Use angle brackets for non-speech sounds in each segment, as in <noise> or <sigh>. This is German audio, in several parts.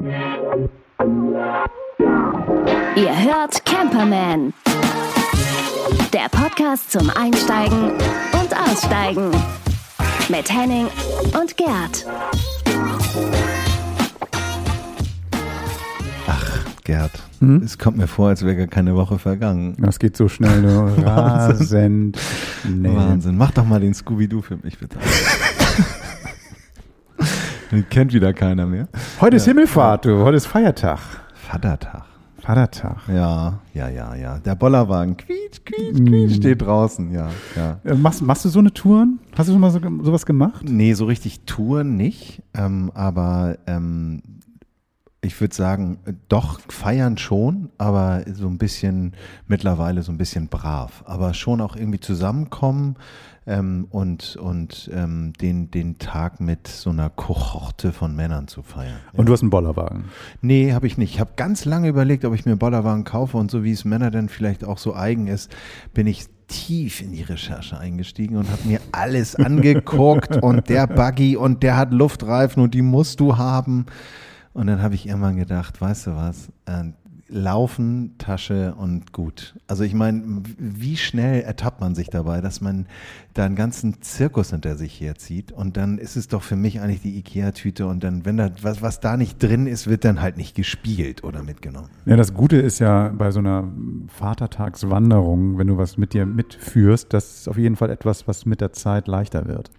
Ihr hört Camperman. Der Podcast zum Einsteigen und Aussteigen. Mit Henning und Gerd. Gerd. Hm? Es kommt mir vor, als wäre gar keine Woche vergangen. Das geht so schnell, <laughs> nur rasend. schnell. Wahnsinn. Mach doch mal den Scooby-Doo für mich, bitte. Den kennt wieder keiner mehr. Heute ist Himmelfahrt, du. Heute ist Feiertag. Vatertag. Vatertag. Ja, ja, ja, ja. Der Bollerwagen quietsch, quietsch, Mm. quietsch steht draußen. Ja, ja. Äh, Machst, machst du so eine Touren? Hast du schon mal so, sowas gemacht? Nee, so richtig Touren nicht. Ähm, aber ähm, ich würde sagen, äh, doch feiern schon, aber so ein bisschen mittlerweile so ein bisschen brav. Aber schon auch irgendwie zusammenkommen ähm, und, und ähm, den, den Tag mit so einer Kohorte von Männern zu feiern. Und du hast einen Bollerwagen. Nee, habe ich nicht. Ich habe ganz lange überlegt, ob ich mir einen Bollerwagen kaufe und so wie es Männer dann vielleicht auch so eigen ist, bin ich tief in die Recherche eingestiegen und habe mir alles <laughs> angeguckt und der Buggy und der hat Luftreifen und die musst du haben. Und dann habe ich irgendwann gedacht, weißt du was, äh, Laufen, Tasche und gut. Also ich meine, wie schnell ertappt man sich dabei, dass man da einen ganzen Zirkus hinter sich herzieht und dann ist es doch für mich eigentlich die Ikea-Tüte und dann, wenn da was, was da nicht drin ist, wird dann halt nicht gespielt oder mitgenommen. Ja, das Gute ist ja bei so einer Vatertagswanderung, wenn du was mit dir mitführst, das ist auf jeden Fall etwas, was mit der Zeit leichter wird.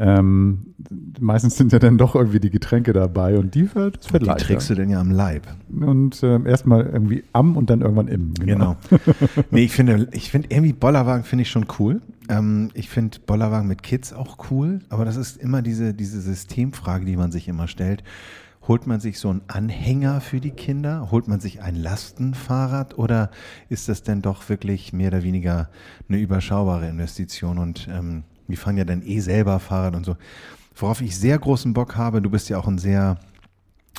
Ähm, meistens sind ja dann doch irgendwie die Getränke dabei und die, wird- wird Die leichter. trägst du denn ja am Leib. Und ähm, erstmal irgendwie am und dann irgendwann im. Genau. <laughs> nee, ich finde, ich finde irgendwie Bollerwagen finde ich schon cool. Ähm, ich finde Bollerwagen mit Kids auch cool, aber das ist immer diese, diese Systemfrage, die man sich immer stellt. Holt man sich so einen Anhänger für die Kinder? Holt man sich ein Lastenfahrrad? Oder ist das denn doch wirklich mehr oder weniger eine überschaubare Investition? Und ähm, die fahren ja dann eh selber Fahrrad und so. Worauf ich sehr großen Bock habe, du bist ja auch ein sehr,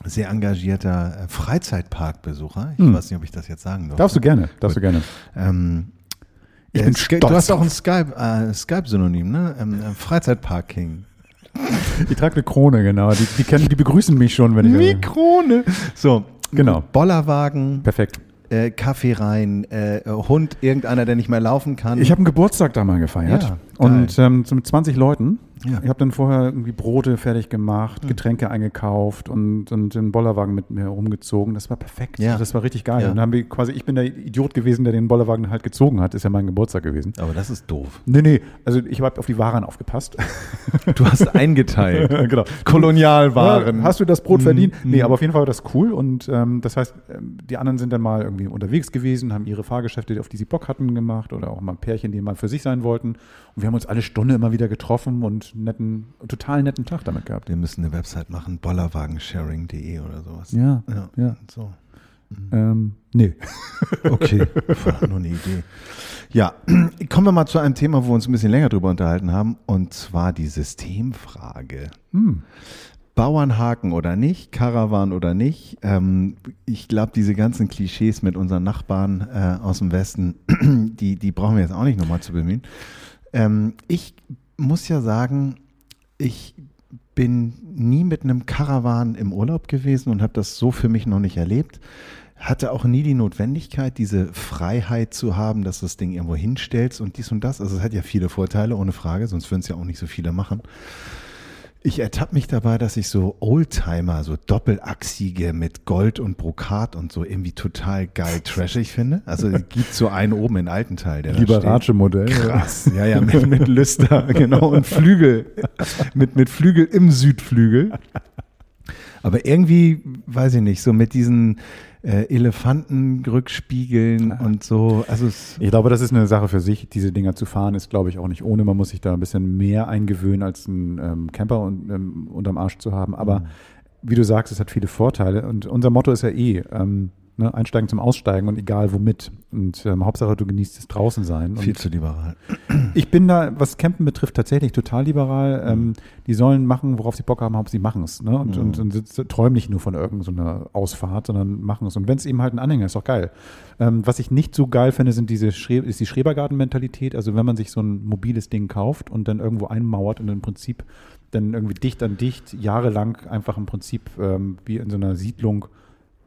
sehr engagierter äh, Freizeitparkbesucher. Ich Hm. weiß nicht, ob ich das jetzt sagen darf. Darfst du gerne, darfst du gerne. Ähm, Ich äh, bin stolz Du hast auch ein Skype, äh, Skype-Synonym, ne? Ähm, äh, Freizeitparking. <laughs> Ich trage eine Krone, genau. Die, die, kennen, die begrüßen mich schon, wenn ich. Mikrone. So, Genau. Bollerwagen, Perfekt. Äh, Kaffee rein, äh, Hund, irgendeiner, der nicht mehr laufen kann. Ich habe einen Geburtstag da mal gefeiert. Ja, und ähm, mit 20 Leuten. Ja. Ich habe dann vorher irgendwie Brote fertig gemacht, Hm. Getränke eingekauft und, und den Bollerwagen mit mir rumgezogen. Das war perfekt. Ja. Das war richtig geil. Ja. Und dann haben wir quasi, ich bin der Idiot gewesen, der den Bollerwagen halt gezogen hat. Ist ja mein Geburtstag gewesen. Aber das ist doof. Nee, nee, also ich habe auf die Waren aufgepasst. <laughs> Du hast eingeteilt. <laughs> genau. Kolonialwaren. Ja, Hast du das Brot Mhm, verdient? Nee, mhm. aber auf jeden Fall war das cool. Und ähm, das heißt, ähm, die anderen sind dann mal irgendwie unterwegs gewesen, haben ihre Fahrgeschäfte, auf die sie Bock hatten, gemacht oder auch mal Pärchen, die mal für sich sein wollten. Und wir haben uns alle Stunde immer wieder getroffen und netten, total netten Tag damit gehabt. Wir müssen eine Website machen, bollerwagensharing.de oder sowas. Ja, Ja, ja. So. Ähm, nee. <laughs> Okay, war nur eine Idee. Ja, <clears throat> kommen wir mal zu einem Thema, wo wir uns ein bisschen länger drüber unterhalten haben, und zwar die Systemfrage. Hm. Bauernhaken oder nicht, Karawan oder nicht. Ähm, ich glaube, diese ganzen Klischees mit unseren Nachbarn äh, aus dem Westen, <clears throat> die, die brauchen wir jetzt auch nicht nochmal zu bemühen. Ähm, ich muss ja sagen, ich bin nie mit einem Karawan im Urlaub gewesen und habe das so für mich noch nicht erlebt. Hatte auch nie die Notwendigkeit, diese Freiheit zu haben, dass du das Ding irgendwo hinstellst und dies und das. Also es hat ja viele Vorteile, ohne Frage, sonst würden es ja auch nicht so viele machen. Ich ertappe mich dabei, dass ich so Oldtimer, so doppelachsige mit Gold und Brokat und so irgendwie total geil trashig finde. Also es gibt so einen oben in Altenteil, der da steht. Liberace-Modell. Krass, ja, ja, mit, mit Lüster, <laughs> genau, und Flügel, mit, mit Flügel im Südflügel. Aber irgendwie, weiß ich nicht, so mit diesen äh, Elefantenrückspiegeln und so, also Ich glaube, das ist eine Sache für sich. Diese Dinger zu fahren ist, glaube ich, auch nicht ohne. Man muss sich da ein bisschen mehr eingewöhnen, als einen ähm, Camper un, ähm, unterm Arsch zu haben. Aber wie du sagst, es hat viele Vorteile. Und unser Motto ist ja eh, ähm, ne, einsteigen zum Aussteigen und egal womit. Und ähm, Hauptsache, du genießt das draußen sein. viel Und zu liberal. ich bin da, was Campen betrifft, tatsächlich total liberal. Ähm, die sollen machen, worauf sie Bock haben, Hauptsache sie machen es. Ne? Und, Mhm. und, und sitz- träumen nicht nur von irgendeiner Ausfahrt, sondern machen es. Und wenn es eben halt ein Anhänger ist, ist doch geil. Ähm, was ich nicht so geil finde, sind diese Schre ist die Schrebergarten-Mentalität. Also wenn man sich so ein mobiles Ding kauft und dann irgendwo einmauert und im Prinzip dann irgendwie dicht an dicht jahrelang einfach im Prinzip ähm, wie in so einer Siedlung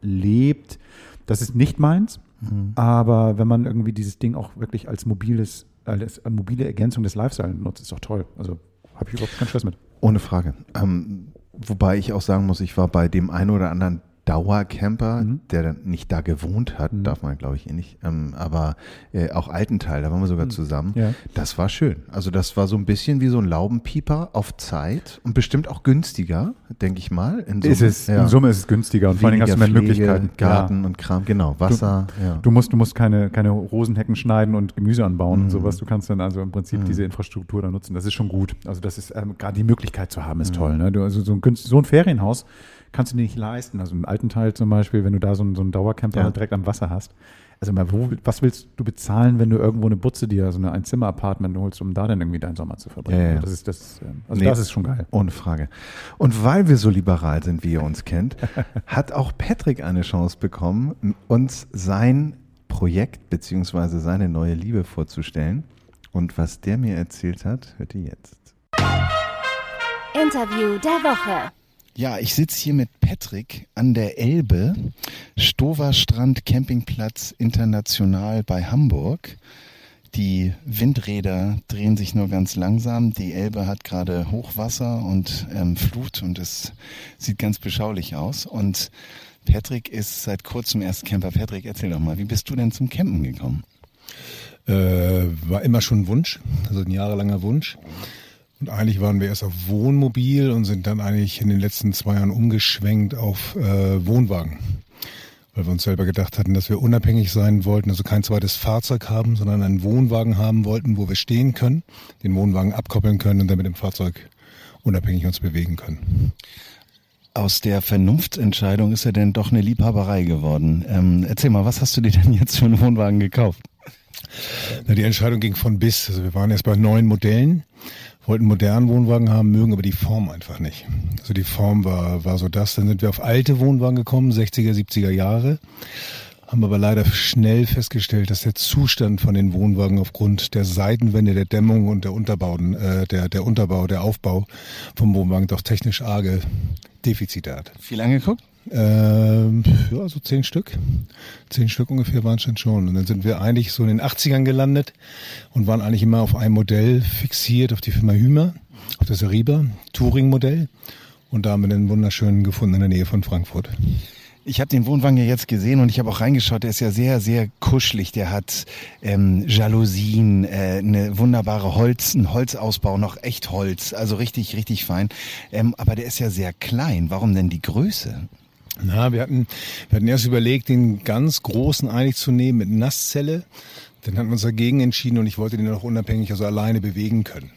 lebt. Das ist nicht meins, mhm. aber wenn man irgendwie dieses Ding auch wirklich als mobiles, als mobile Ergänzung des Lifestyle nutzt, ist doch toll. Also habe ich überhaupt keinen Stress mit. Ohne Frage. Ähm, wobei ich auch sagen muss, ich war bei dem einen oder anderen Dauercamper, mhm. der dann nicht da gewohnt hat, mhm. darf man glaube ich eh nicht, ähm, aber äh, auch Altenteil, da waren wir sogar mhm. zusammen. Ja. Das war schön. Also das war so ein bisschen wie so ein Laubenpieper auf Zeit und bestimmt auch günstiger, denke ich mal. In Summe, ist es, ja. in Summe ist es günstiger und vor allem hast du mehr Pflege, Möglichkeiten. Garten ja. und Kram, genau, Wasser. Du, du, musst, du musst keine, keine Rosenhecken schneiden und Gemüse anbauen und mhm. sowas. Du kannst dann also im Prinzip mhm. diese Infrastruktur da nutzen. Das ist schon gut. Also das ist ähm, gerade die Möglichkeit zu haben, ist mhm. toll. Ne? Du, also so ein, so ein Ferienhaus kannst du dir nicht leisten. Also im alten Teil zum Beispiel, wenn du da so einen, so einen Dauercamper ja. direkt am Wasser hast. Also mal, wo, was willst du bezahlen, wenn du irgendwo eine Butze dir, so eine Einzimmer-Apartment holst, um da dann irgendwie deinen Sommer zu verbringen? Ja, ja. Das ist das, ähm, also nee, das ist schon geil. Ohne Frage. Und weil wir so liberal sind, wie ihr uns kennt, <laughs> hat auch Patrick eine Chance bekommen, uns sein Projekt bzw. seine neue Liebe vorzustellen. Und was der mir erzählt hat, hört ihr jetzt. Interview der Woche. Ja, ich sitze hier mit Patrick an der Elbe, Stoverstrand Campingplatz International bei Hamburg. Die Windräder drehen sich nur ganz langsam. Die Elbe hat gerade Hochwasser und ähm, Flut und es sieht ganz beschaulich aus. Und Patrick ist seit kurzem erst Camper. Patrick, erzähl doch mal, wie bist du denn zum Campen gekommen? Äh, war immer schon ein Wunsch, also ein jahrelanger Wunsch. Und eigentlich waren wir erst auf Wohnmobil und sind dann eigentlich in den letzten zwei Jahren umgeschwenkt auf äh, Wohnwagen. Weil wir uns selber gedacht hatten, dass wir unabhängig sein wollten, also kein zweites Fahrzeug haben, sondern einen Wohnwagen haben wollten, wo wir stehen können, den Wohnwagen abkoppeln können und dann mit dem Fahrzeug unabhängig uns bewegen können. Aus der Vernunftsentscheidung ist ja denn doch eine Liebhaberei geworden. Ähm, erzähl mal, was hast du dir denn jetzt für einen Wohnwagen gekauft? Na, die Entscheidung ging von bis. Also wir waren erst bei neun Modellen wollten modernen Wohnwagen haben, mögen aber die Form einfach nicht. Also die Form war, war so das. Dann sind wir auf alte Wohnwagen gekommen, 60er, 70er Jahre, haben aber leider schnell festgestellt, dass der Zustand von den Wohnwagen aufgrund der Seitenwände, der Dämmung und der Unterbauten, äh, der, der Unterbau, der Aufbau vom Wohnwagen doch technisch arge Defizite hat. Viel angeguckt? Ähm, ja, so zehn Stück. Zehn Stück ungefähr waren es schon. Und dann sind wir eigentlich so in den 80ern gelandet und waren eigentlich immer auf ein Modell fixiert, auf die Firma Hümer, auf das Ariba, Touring-Modell. Und da haben wir den wunderschönen gefunden in der Nähe von Frankfurt. Ich habe den Wohnwagen ja jetzt gesehen und ich habe auch reingeschaut. Der ist ja sehr, sehr kuschelig. Der hat ähm, Jalousien, äh, eine wunderbare Holz, ein Holzausbau, noch echt Holz, also richtig, richtig fein. Ähm, aber der ist ja sehr klein. Warum denn die Größe? Na, wir hatten, wir hatten erst überlegt, den ganz großen eigentlich zu nehmen mit Nasszelle. Dann hatten wir uns dagegen entschieden und ich wollte den auch unabhängig, also alleine bewegen können.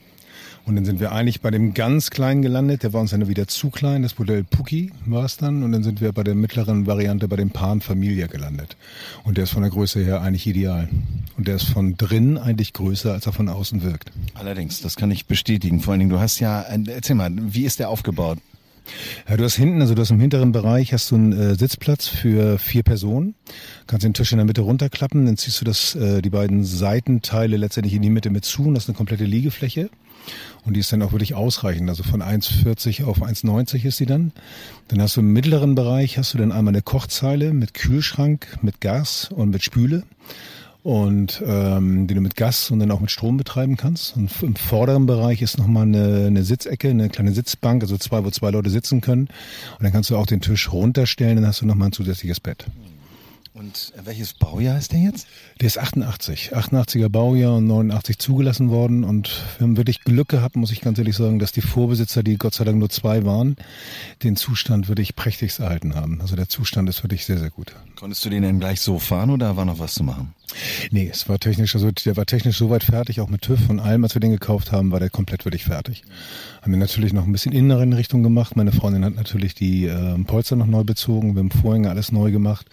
Und dann sind wir eigentlich bei dem ganz kleinen gelandet. Der war uns dann wieder zu klein. Das Modell Puki war es dann. Und dann sind wir bei der mittleren Variante bei dem Pan Familia gelandet. Und der ist von der Größe her eigentlich ideal. Und der ist von drin eigentlich größer, als er von außen wirkt. Allerdings, das kann ich bestätigen. Vor allen Dingen, du hast ja, erzähl mal, wie ist der aufgebaut? Ja, du hast hinten, also du hast im hinteren Bereich hast du einen äh, Sitzplatz für vier Personen. Kannst den Tisch in der Mitte runterklappen, dann ziehst du das, äh, die beiden Seitenteile letztendlich in die Mitte mit zu und hast eine komplette Liegefläche. Und die ist dann auch wirklich ausreichend. Also von 1,40 auf 1,90 ist sie dann. Dann hast du im mittleren Bereich hast du dann einmal eine Kochzeile mit Kühlschrank, mit Gas und mit Spüle und ähm, die du mit Gas und dann auch mit Strom betreiben kannst. Und im vorderen Bereich ist nochmal eine, eine Sitzecke, eine kleine Sitzbank, also zwei, wo zwei Leute sitzen können. Und dann kannst du auch den Tisch runterstellen, dann hast du nochmal ein zusätzliches Bett. Und welches Baujahr ist der jetzt? Der ist 88. 88er Baujahr und 89 zugelassen worden. Und wir haben wirklich Glück gehabt, muss ich ganz ehrlich sagen, dass die Vorbesitzer, die Gott sei Dank nur zwei waren, den Zustand wirklich prächtigst erhalten haben. Also der Zustand ist wirklich sehr, sehr gut. Konntest du den denn gleich so fahren oder war noch was zu machen? Nee, es war technisch, also der war technisch soweit fertig, auch mit TÜV und allem, als wir den gekauft haben, war der komplett wirklich fertig. Haben wir natürlich noch ein bisschen innere in Richtung gemacht. Meine Freundin hat natürlich die äh, Polster noch neu bezogen, wir haben Vorhänge alles neu gemacht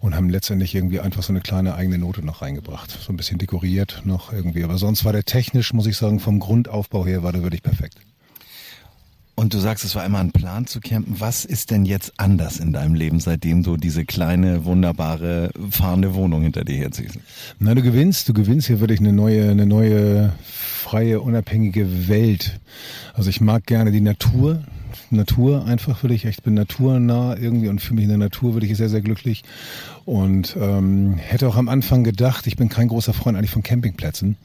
und haben letztendlich irgendwie einfach so eine kleine eigene Note noch reingebracht. So ein bisschen dekoriert noch irgendwie. Aber sonst war der technisch, muss ich sagen, vom Grundaufbau her war der wirklich perfekt. Und du sagst, es war immer ein Plan zu campen. Was ist denn jetzt anders in deinem Leben, seitdem du diese kleine, wunderbare, fahrende Wohnung hinter dir herziehst? Na, du gewinnst, du gewinnst hier wirklich eine neue, eine neue, freie, unabhängige Welt. Also ich mag gerne die Natur. Natur einfach würde ich, ich bin naturnah irgendwie und für mich in der Natur würde ich sehr, sehr glücklich. Und ähm, hätte auch am Anfang gedacht, ich bin kein großer Freund eigentlich von Campingplätzen.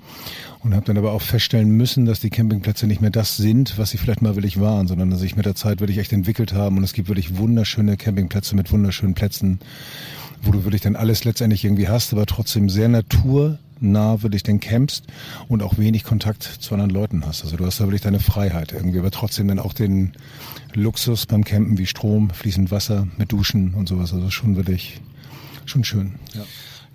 Und habe dann aber auch feststellen müssen, dass die Campingplätze nicht mehr das sind, was sie vielleicht mal wirklich waren, sondern dass sich mit der Zeit wirklich echt entwickelt haben und es gibt wirklich wunderschöne Campingplätze mit wunderschönen Plätzen, wo du wirklich dann alles letztendlich irgendwie hast, aber trotzdem sehr naturnah wirklich dann campst und auch wenig Kontakt zu anderen Leuten hast. Also du hast da wirklich deine Freiheit irgendwie, aber trotzdem dann auch den Luxus beim Campen wie Strom, fließend Wasser mit Duschen und sowas. Also schon wirklich schon schön. Ja.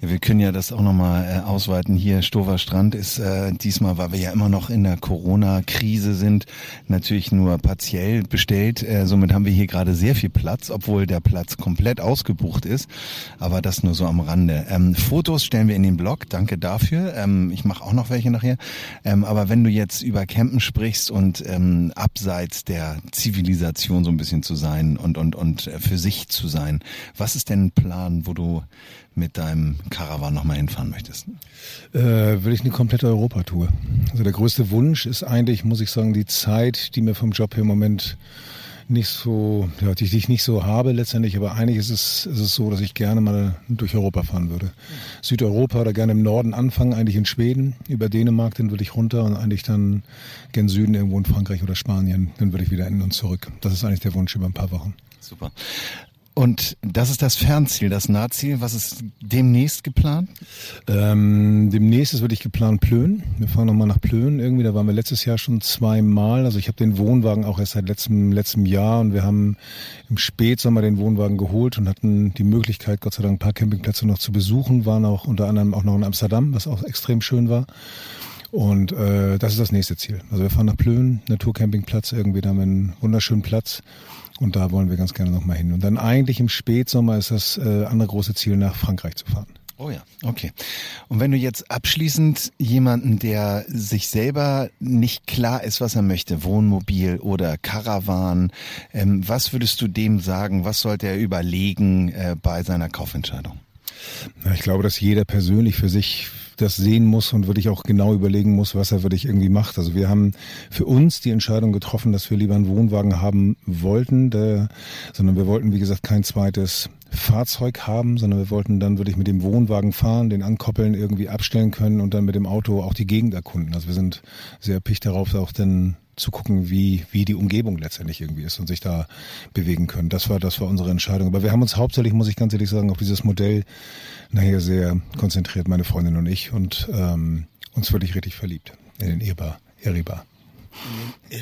Ja, wir können ja das auch nochmal äh, ausweiten. Hier Stover Strand ist äh, diesmal, weil wir ja immer noch in der Corona-Krise sind, natürlich nur partiell bestellt. Äh, somit haben wir hier gerade sehr viel Platz, obwohl der Platz komplett ausgebucht ist. Aber das nur so am Rande. Ähm, Fotos stellen wir in den Blog. Danke dafür. Ähm, ich mache auch noch welche nachher. Ähm, aber wenn du jetzt über Campen sprichst und ähm, abseits der Zivilisation so ein bisschen zu sein und und und äh, für sich zu sein, was ist denn ein Plan, wo du mit deinem Caravan nochmal hinfahren möchtest? Äh, will ich eine komplette Europatour. Also der größte Wunsch ist eigentlich, muss ich sagen, die Zeit, die mir vom Job hier im Moment nicht so, ja, die ich nicht so habe letztendlich, aber eigentlich ist es, ist es so, dass ich gerne mal durch Europa fahren würde. Südeuropa oder gerne im Norden anfangen, eigentlich in Schweden, über Dänemark, dann würde ich runter und eigentlich dann gen Süden irgendwo in Frankreich oder Spanien, dann würde ich wieder in und zurück. Das ist eigentlich der Wunsch über ein paar Wochen. Super. Und das ist das Fernziel, das Nahziel. Was ist demnächst geplant? Ähm, demnächst ist wirklich geplant Plön. Wir fahren nochmal nach Plön irgendwie. Da waren wir letztes Jahr schon zweimal. Also ich habe den Wohnwagen auch erst seit letztem, letztem Jahr und wir haben im Spätsommer den Wohnwagen geholt und hatten die Möglichkeit, Gott sei Dank, ein paar Campingplätze noch zu besuchen. Waren auch unter anderem auch noch in Amsterdam, was auch extrem schön war. Und äh, das ist das nächste Ziel. Also wir fahren nach Plön, Naturcampingplatz irgendwie, da haben wir einen wunderschönen Platz. Und da wollen wir ganz gerne nochmal hin. Und dann eigentlich im Spätsommer ist das äh, andere große Ziel, nach Frankreich zu fahren. Oh ja, okay. Und wenn du jetzt abschließend jemanden, der sich selber nicht klar ist, was er möchte, Wohnmobil oder Caravan, ähm, was würdest du dem sagen? Was sollte er überlegen äh, bei seiner Kaufentscheidung? Na, ich glaube, dass jeder persönlich für sich das sehen muss und wirklich auch genau überlegen muss, was er wirklich irgendwie macht. Also wir haben für uns die Entscheidung getroffen, dass wir lieber einen Wohnwagen haben wollten, der, sondern wir wollten, wie gesagt, kein zweites Fahrzeug haben, sondern wir wollten dann wirklich mit dem Wohnwagen fahren, den ankoppeln, irgendwie abstellen können und dann mit dem Auto auch die Gegend erkunden. Also wir sind sehr picht darauf, auch dann zu gucken, wie, wie die Umgebung letztendlich irgendwie ist und sich da bewegen können. Das war, das war unsere Entscheidung. Aber wir haben uns hauptsächlich, muss ich ganz ehrlich sagen, auf dieses Modell nachher sehr konzentriert, meine Freundin und ich, und ähm, uns wirklich richtig verliebt in den Iriba. Iriba.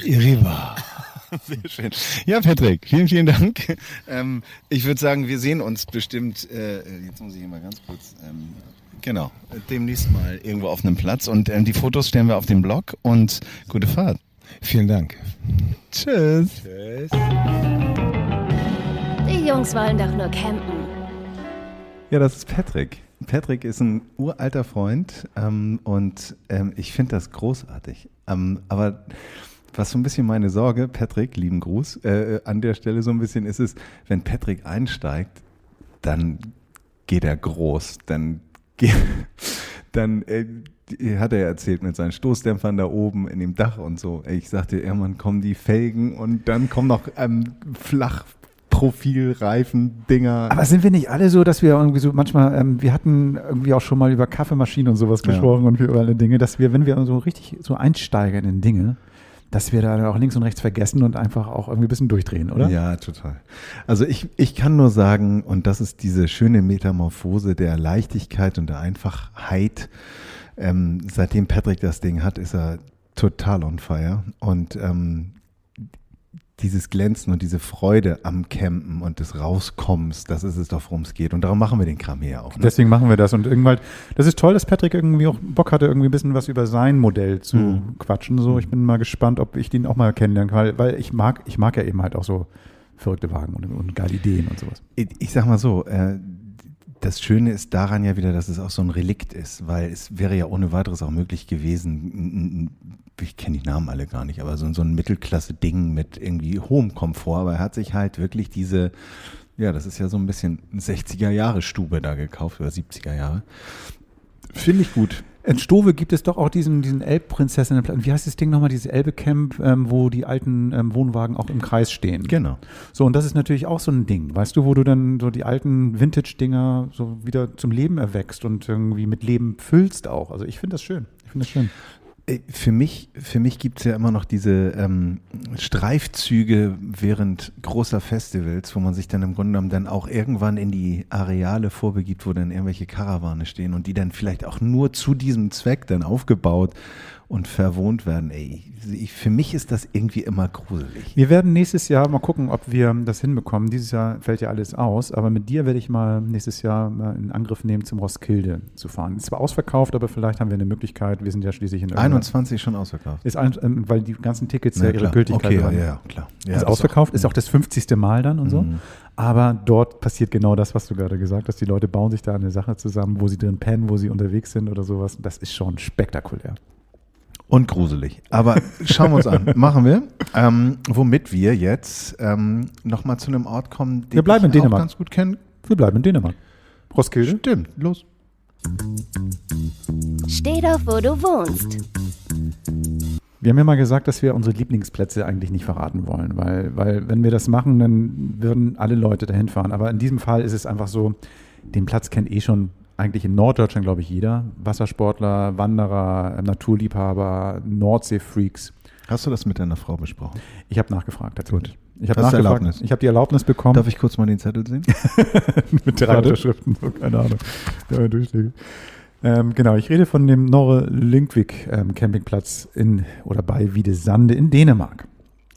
Iriba. <laughs> Sehr schön. Ja, Patrick, vielen, vielen Dank. Ähm, ich würde sagen, wir sehen uns bestimmt, äh, jetzt muss ich hier mal ganz kurz, ähm, genau, demnächst mal irgendwo auf einem Platz und äh, die Fotos stellen wir auf den Blog und gute Fahrt. Vielen Dank. Tschüss. Tschüss. Die Jungs wollen doch nur campen. Ja, das ist Patrick. Patrick ist ein uralter Freund ähm, und ähm, ich finde das großartig. Ähm, aber was so ein bisschen meine Sorge, Patrick, lieben Gruß, äh, an der Stelle so ein bisschen ist es, wenn Patrick einsteigt, dann geht er groß, dann geht, <laughs> dann äh, hat er erzählt mit seinen Stoßdämpfern da oben in dem Dach und so. Ich sagte, irgendwann kommen die Felgen und dann kommen noch ähm, flach Profilreifen-Dinger. Aber sind wir nicht alle so, dass wir irgendwie so manchmal, ähm, wir hatten irgendwie auch schon mal über Kaffeemaschinen und sowas Ja. gesprochen und über alle Dinge, dass wir, wenn wir so richtig so einsteigern in Dinge, dass wir da auch links und rechts vergessen und einfach auch irgendwie ein bisschen durchdrehen, oder? Ja, total. Also ich, ich kann nur sagen, und das ist diese schöne Metamorphose der Leichtigkeit und der Einfachheit. Ähm, seitdem Patrick das Ding hat, ist er total on fire. Und ähm, dieses Glänzen und diese Freude am Campen und des Rauskommens, das ist es doch, worum es geht. Und darum machen wir den Kram hier auch. Ne? Deswegen machen wir das und irgendwann, das ist toll, dass Patrick irgendwie auch Bock hatte, irgendwie ein bisschen was über sein Modell zu Mhm. quatschen. So, ich bin mal gespannt, ob ich den auch mal kennenlernen kann, weil, weil ich mag, ich mag ja eben halt auch so verrückte Wagen und, und geile Ideen und sowas. Ich, ich sag mal so, äh, das Schöne ist daran ja wieder, dass es auch so ein Relikt ist, weil es wäre ja ohne weiteres auch möglich gewesen, ich kenne die Namen alle gar nicht, aber so, so ein Mittelklasse-Ding mit irgendwie hohem Komfort. Aber er hat sich halt wirklich diese, ja, das ist ja so ein bisschen 60er-Jahre-Stube da gekauft oder 70er Jahre. Finde ich gut. In Stove gibt es doch auch diesen, diesen Elbprinzessinnen. Wie heißt das Ding nochmal? Dieses Elbe-Camp, ähm, wo die alten ähm, Wohnwagen auch im Kreis stehen. Genau. So, und das ist natürlich auch so ein Ding, weißt du, wo du dann so die alten Vintage-Dinger so wieder zum Leben erwächst und irgendwie mit Leben füllst auch. Also ich finde das schön. Ich finde das schön. Äh, für mich, für mich gibt es ja immer noch diese ähm, Streifzüge während großer Festivals, wo man sich dann im Grunde genommen dann auch irgendwann in die Areale vorbegibt, wo dann irgendwelche Karawane stehen und die dann vielleicht auch nur zu diesem Zweck dann aufgebaut und verwohnt werden. Ey, ich, für mich ist das irgendwie immer gruselig. Wir werden nächstes Jahr mal gucken, ob wir das hinbekommen. Dieses Jahr fällt ja alles aus, aber mit dir werde ich mal nächstes Jahr mal in Angriff nehmen, zum Roskilde zu fahren. Ist zwar ausverkauft, aber vielleicht haben wir eine Möglichkeit. Wir sind ja schließlich in 21 schon ausverkauft. Ist ein, ähm, weil die ganzen Tickets ja, ihre Gültigkeit okay, haben. Ja, ja, klar. Ja, ist ausverkauft, ist auch, ist auch das 50. Mal dann und so. Mhm. Aber dort passiert genau das, was du gerade gesagt hast. Die Leute bauen sich da eine Sache zusammen, wo sie drin pennen, wo sie unterwegs sind oder sowas. Das ist schon spektakulär. Und gruselig. Aber schauen wir uns an. <laughs> Machen wir. Ähm, womit wir jetzt ähm, nochmal zu einem Ort kommen, den wir bleiben in Dänemark. ganz gut kennen. Wir bleiben in Dänemark. Roskilde? Stimmt. Los. Steh doch, wo du wohnst. Wir haben ja mal gesagt, dass wir unsere Lieblingsplätze eigentlich nicht verraten wollen, weil, weil wenn wir das machen, dann würden alle Leute dahin fahren. Aber in diesem Fall ist es einfach so, den Platz kennt eh schon eigentlich in Norddeutschland, glaube ich, jeder. Wassersportler, Wanderer, Naturliebhaber, Nordseefreaks. Hast du das mit deiner Frau besprochen? Ich habe nachgefragt, tatsächlich. Gut. Ich habe nachgefragt. Erlaubnis? Ich habe die Erlaubnis bekommen. Darf ich kurz mal den Zettel sehen? <laughs> mit drei Unterschriften, keine Ahnung. Ähm, genau, ich rede von dem Norre Lyngvik ähm, Campingplatz in oder bei Wiedesande in Dänemark.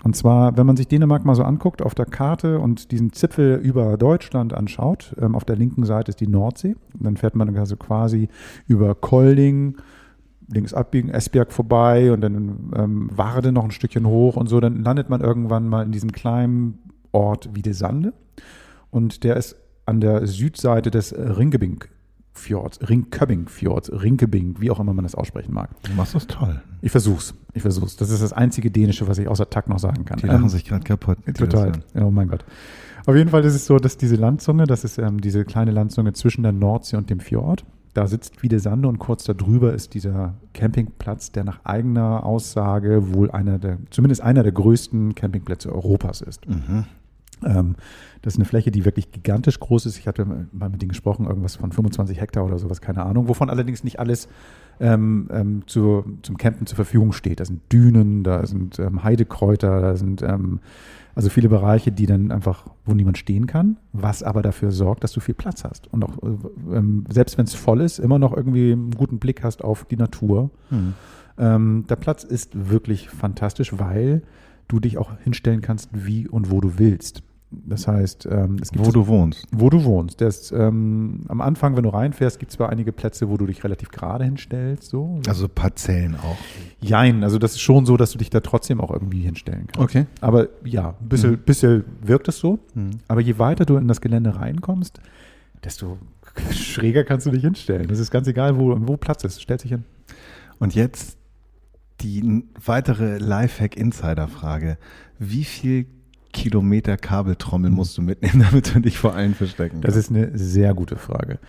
Und zwar, wenn man sich Dänemark mal so anguckt auf der Karte und diesen Zipfel über Deutschland anschaut, ähm, auf der linken Seite ist die Nordsee. Dann fährt man also quasi über Kolding, links abbiegen, Esbjerg vorbei und dann ähm, Warde noch ein Stückchen hoch und so. Dann landet man irgendwann mal in diesem kleinen Ort Wiedesande. Und der ist an der Südseite des Ringebink Fjords, Ringköbbing Fjords, Rinkebing, wie auch immer man das aussprechen mag. Du machst das toll. Ich versuch's. Ich versuch's. Das ist das einzige Dänische, was ich außer Tag noch sagen kann. Die lachen ähm, sich gerade kaputt. Total. Oh mein Gott. Auf jeden Fall ist es so, dass diese Landzunge, das ist ähm, diese kleine Landzunge zwischen der Nordsee und dem Fjord. Da sitzt wieder Sande und kurz darüber ist dieser Campingplatz, der nach eigener Aussage wohl einer der, zumindest einer der größten Campingplätze Europas ist. Mhm. Ähm, das ist eine Fläche, die wirklich gigantisch groß ist. Ich hatte mal mit denen gesprochen, irgendwas von 25 Hektar oder sowas, keine Ahnung, wovon allerdings nicht alles ähm, ähm, zu, zum Campen zur Verfügung steht. Da sind Dünen, da sind ähm, Heidekräuter, da sind ähm, also viele Bereiche, die dann einfach, wo niemand stehen kann, was aber dafür sorgt, dass du viel Platz hast. Und auch, äh, ähm, selbst wenn es voll ist, immer noch irgendwie einen guten Blick hast auf die Natur. Mhm. Der Platz ist wirklich fantastisch, weil du dich auch hinstellen kannst, wie und wo du willst. Das heißt, ähm, es gibt. Wo du wohnst. Wo du wohnst. Das, ähm, am Anfang, wenn du reinfährst, gibt es zwar einige Plätze, wo du dich relativ gerade hinstellst. So. Also Parzellen auch. Jein, also das ist schon so, dass du dich da trotzdem auch irgendwie hinstellen kannst. Okay. Aber ja, ein bisschen, mhm. bisschen wirkt es so. Mhm. Aber je weiter du in das Gelände reinkommst, desto <laughs> schräger kannst du dich hinstellen. Das ist ganz egal, wo, wo Platz ist. Stellt sich hin. Und jetzt die weitere Lifehack-Insider-Frage. Wie viel Kilometer Kabeltrommel mhm. musst du mitnehmen, <laughs> damit du dich vor allen verstecken kannst? Das ist eine sehr gute Frage.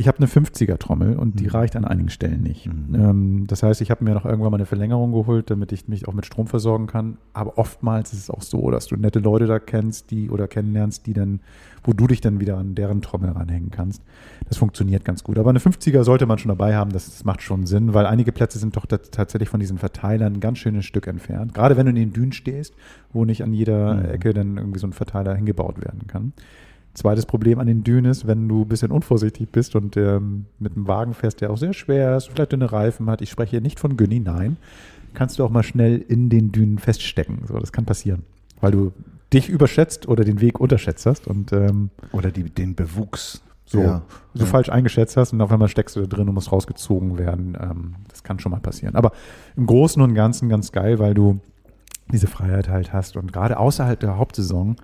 Ich habe eine 50er Trommel und die mhm. reicht an einigen Stellen nicht. Mhm. Ähm, das heißt, ich habe mir noch irgendwann mal eine Verlängerung geholt, damit ich mich auch mit Strom versorgen kann. Aber oftmals ist es auch so, dass du nette Leute da kennst, die oder kennenlernst, die dann, wo du dich dann wieder an deren Trommel ranhängen kannst. Das funktioniert ganz gut. Aber eine 50er sollte man schon dabei haben, das, das macht schon Sinn, weil einige Plätze sind doch tatsächlich von diesen Verteilern ein ganz schönes Stück entfernt. Gerade wenn du in den Dünen stehst, wo nicht an jeder mhm. Ecke dann irgendwie so ein Verteiler hingebaut werden kann. Zweites Problem an den Dünen ist, wenn du ein bisschen unvorsichtig bist und ähm, mit einem Wagen fährst, der auch sehr schwer ist, vielleicht dünne Reifen hat, ich spreche hier nicht von Günni, nein, kannst du auch mal schnell in den Dünen feststecken. So, das kann passieren, weil du dich überschätzt oder den Weg unterschätzt hast und ähm, oder die, den Bewuchs so, ja. so ja. falsch eingeschätzt hast und auf einmal steckst du da drin und musst rausgezogen werden. Ähm, das kann schon mal passieren. Aber im Großen und Ganzen ganz geil, weil du diese Freiheit halt hast und gerade außerhalb der Hauptsaison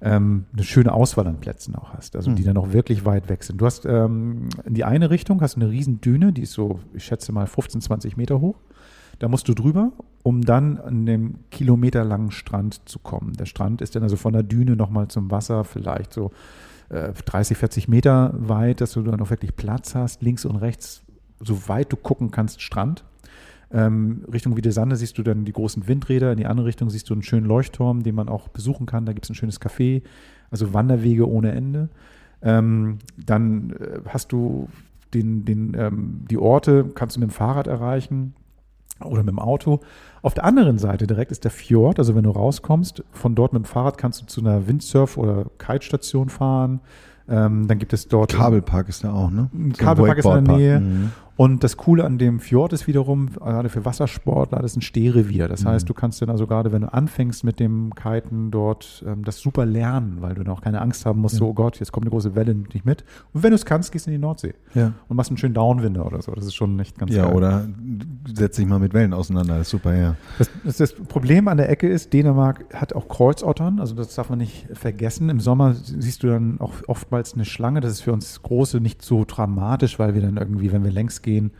ähm, eine schöne Auswahl an Plätzen auch hast, also die mhm. dann auch wirklich weit weg sind. Du hast ähm, in die eine Richtung hast eine riesen Düne, die ist so, ich schätze mal 15, 20 Meter hoch. Da musst du drüber um dann an dem kilometerlangen Strand zu kommen. Der Strand ist dann also von der Düne nochmal zum Wasser vielleicht so äh, 30, 40 Meter weit, dass du dann auch wirklich Platz hast, links und rechts, so weit du gucken kannst, Strand. Ähm, Richtung Wiedesande siehst du dann die großen Windräder, in die andere Richtung siehst du einen schönen Leuchtturm, den man auch besuchen kann. Da gibt es ein schönes Café, also Wanderwege ohne Ende. Ähm, dann äh, hast du den, den, ähm, die Orte, kannst du mit dem Fahrrad erreichen oder mit dem Auto. Auf der anderen Seite direkt ist der Fjord, also wenn du rauskommst, von dort mit dem Fahrrad kannst du zu einer Windsurf- oder Kitestation fahren. Ähm, dann gibt es dort. Kabelpark ist da auch, ne? Ein Kabelpark ist in der. Nähe. Mhm. Und das Coole an dem Fjord ist wiederum, gerade für Wassersportler, das ist ein Stehrevier. Das Mhm. heißt, du kannst dann also gerade, wenn du anfängst mit dem Kiten dort, ähm, das super lernen, weil du dann auch keine Angst haben musst, so, oh Gott, jetzt kommt eine große Welle, dich mit. Und wenn du es kannst, gehst du in die Nordsee Ja. und machst einen schönen Downwinder oder so. Das ist schon echt ganz Ja, geil. oder setz dich mal mit Wellen auseinander, das ist super, ja. Das, das, das Problem an der Ecke ist, Dänemark hat auch Kreuzottern, also das darf man nicht vergessen. Im Sommer siehst du dann auch oftmals eine Schlange. Das ist für uns Große nicht so dramatisch, weil wir dann irgendwie, wenn wir längs gehen,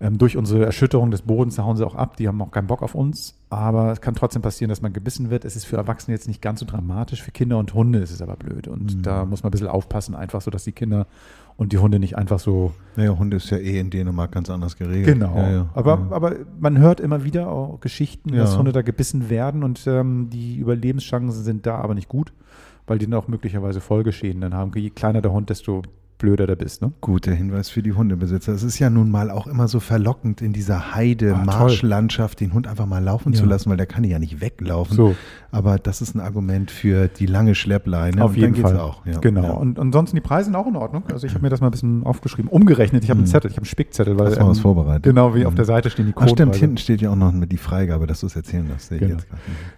ähm, durch unsere Erschütterung des Bodens, da hauen sie auch ab, die haben auch keinen Bock auf uns. Aber es kann trotzdem passieren, dass man gebissen wird. Es ist für Erwachsene jetzt nicht ganz so dramatisch, für Kinder und Hunde ist es aber blöd. Und Mhm. da muss man ein bisschen aufpassen, einfach so, dass die Kinder und die Hunde nicht einfach so Naja, Hunde ist ja eh in Dänemark ganz anders geregelt. Genau. Ja, ja. Aber, ja. aber man hört immer wieder auch Geschichten, dass. Hunde da gebissen werden und ähm, die Überlebenschancen sind da aber nicht gut, weil die dann auch möglicherweise Folgeschäden dann haben. Je kleiner der Hund, desto blöder der bist. Ne? Guter Hinweis für die Hundebesitzer. Es ist ja nun mal auch immer so verlockend, in dieser Heide, Ah, den Hund einfach mal laufen zu Ja. lassen, weil der kann ja nicht weglaufen. So. Aber das ist ein Argument für die lange Schleppleine. Auf jeden Fall. auch. Ja. Genau. Ja. Und ansonsten die Preise sind auch in Ordnung. Also ich habe mir das mal ein bisschen aufgeschrieben, umgerechnet. Ich habe einen Zettel, ich habe einen Spickzettel. Weil, Hast du was vorbereitet? Genau, wie auf Mhm. der Seite stehen die Ach Codepreise. stimmt, hinten steht ja auch noch die Freigabe, dass du es erzählen darfst. Genau.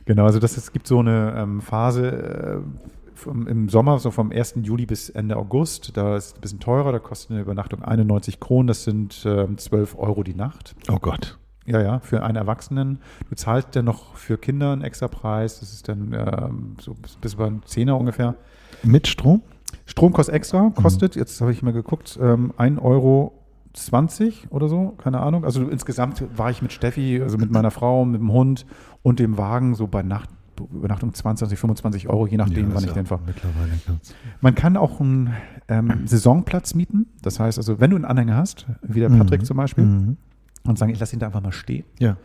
Genau, also das, es gibt so eine ähm, Phase äh, vom, im Sommer, so vom 1. Juli bis Ende August. Da ist es ein bisschen teurer, da kostet eine Übernachtung 91 Kronen, das sind ähm, 12 Euro die Nacht. Oh Gott. Ja, ja, für einen Erwachsenen. Du zahlst dann noch für Kinder einen extra Preis, das ist dann ähm, so bis, bis über einen Zehner ungefähr. Mit Strom? Strom kostet extra, kostet, jetzt habe ich mal geguckt, ähm, 1 Euro 20 oder so, keine Ahnung. Also insgesamt war ich mit Steffi, also mit meiner Frau, mit dem Hund und dem Wagen so bei Nacht, Übernachtung 20, 25 Euro, je nachdem, Ja, wann ich ja den fahre. Man kann auch einen ähm, Saisonplatz mieten. Das heißt also, wenn du einen Anhänger hast, wie der Patrick Mhm. zum Beispiel, Mhm. und sagen, ich lasse ihn da einfach mal stehen. Ja.